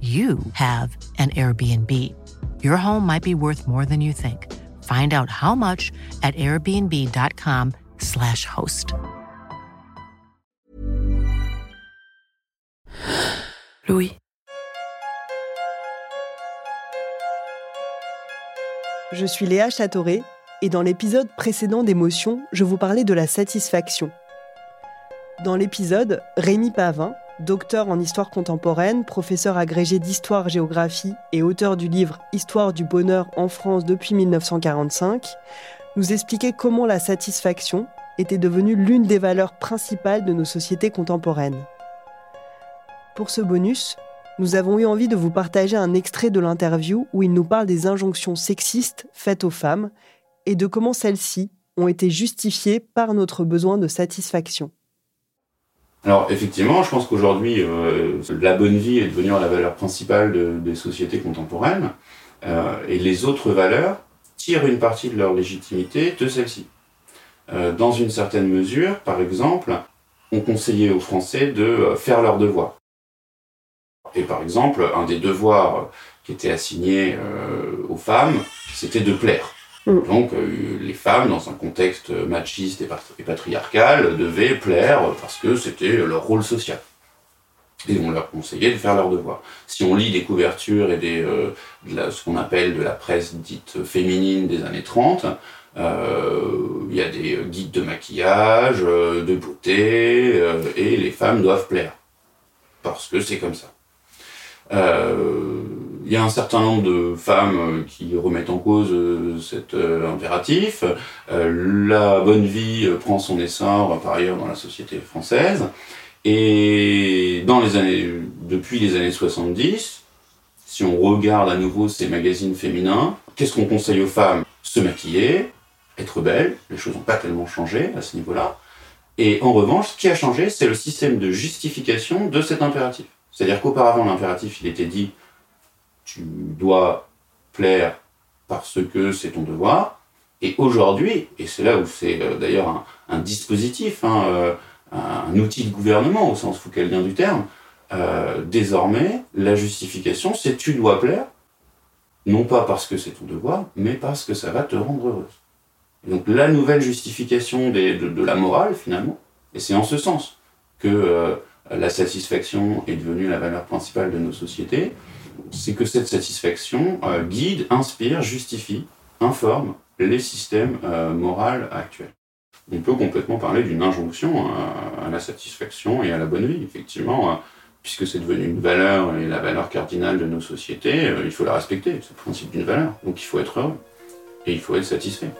you have an Airbnb. Your home might be worth more than you think. Find out how much at airbnb.com/slash host. Louis. Je suis Léa Châteauret et dans l'épisode précédent d'émotion, je vous parlais de la satisfaction. Dans l'épisode, Rémi Pavin, docteur en histoire contemporaine, professeur agrégé d'histoire-géographie et auteur du livre Histoire du bonheur en France depuis 1945, nous expliquait comment la satisfaction était devenue l'une des valeurs principales de nos sociétés contemporaines. Pour ce bonus, nous avons eu envie de vous partager un extrait de l'interview où il nous parle des injonctions sexistes faites aux femmes et de comment celles-ci ont été justifiées par notre besoin de satisfaction. Alors effectivement, je pense qu'aujourd'hui, euh, la bonne vie est devenue la valeur principale des sociétés contemporaines, euh, et les autres valeurs tirent une partie de leur légitimité de celle-ci. Euh, dans une certaine mesure, par exemple, on conseillait aux Français de faire leurs devoirs. Et par exemple, un des devoirs qui était assigné aux femmes, c'était de plaire. Mm. Donc euh, les femmes, dans un contexte machiste et patriarcal, devaient plaire parce que c'était leur rôle social. Et on leur conseillait de faire leur devoir. Si on lit des couvertures et des, euh, de ce qu'on appelle de la presse dite féminine des années 30, euh, il y a des guides de maquillage, de beauté, et les femmes doivent plaire. Parce que c'est comme ça. Il y a un certain nombre de femmes euh, qui remettent en cause euh, cet euh, impératif. la bonne vie prend son essor par ailleurs dans la société française. Et dans les années, depuis les années 70, si on regarde à nouveau ces magazines féminins, qu'est-ce qu'on conseille aux femmes? Se maquiller, être belle, les choses n'ont pas tellement changé à ce niveau-là. Et en revanche, ce qui a changé, c'est le système de justification de cet impératif. C'est-à-dire qu'auparavant, l'impératif, il était dit tu dois plaire parce que c'est ton devoir. Et aujourd'hui, et c'est là où c'est euh, d'ailleurs un, dispositif, hein, euh, un outil de gouvernement au sens foucaldien du terme, euh, désormais, la justification, c'est tu dois plaire, non pas parce que c'est ton devoir, mais parce que ça va te rendre heureuse. donc la nouvelle justification de, la morale, finalement, et c'est en ce sens que la satisfaction est devenue la valeur principale de nos sociétés, c'est que cette satisfaction euh, guide, inspire, justifie, informe les systèmes euh, moraux actuels. On peut complètement parler d'une injonction à, la satisfaction et à la bonne vie, effectivement, euh, puisque c'est devenu une valeur et la valeur cardinale de nos sociétés, il faut la respecter, c'est le principe d'une valeur. Donc il faut être heureux et il faut être satisfait.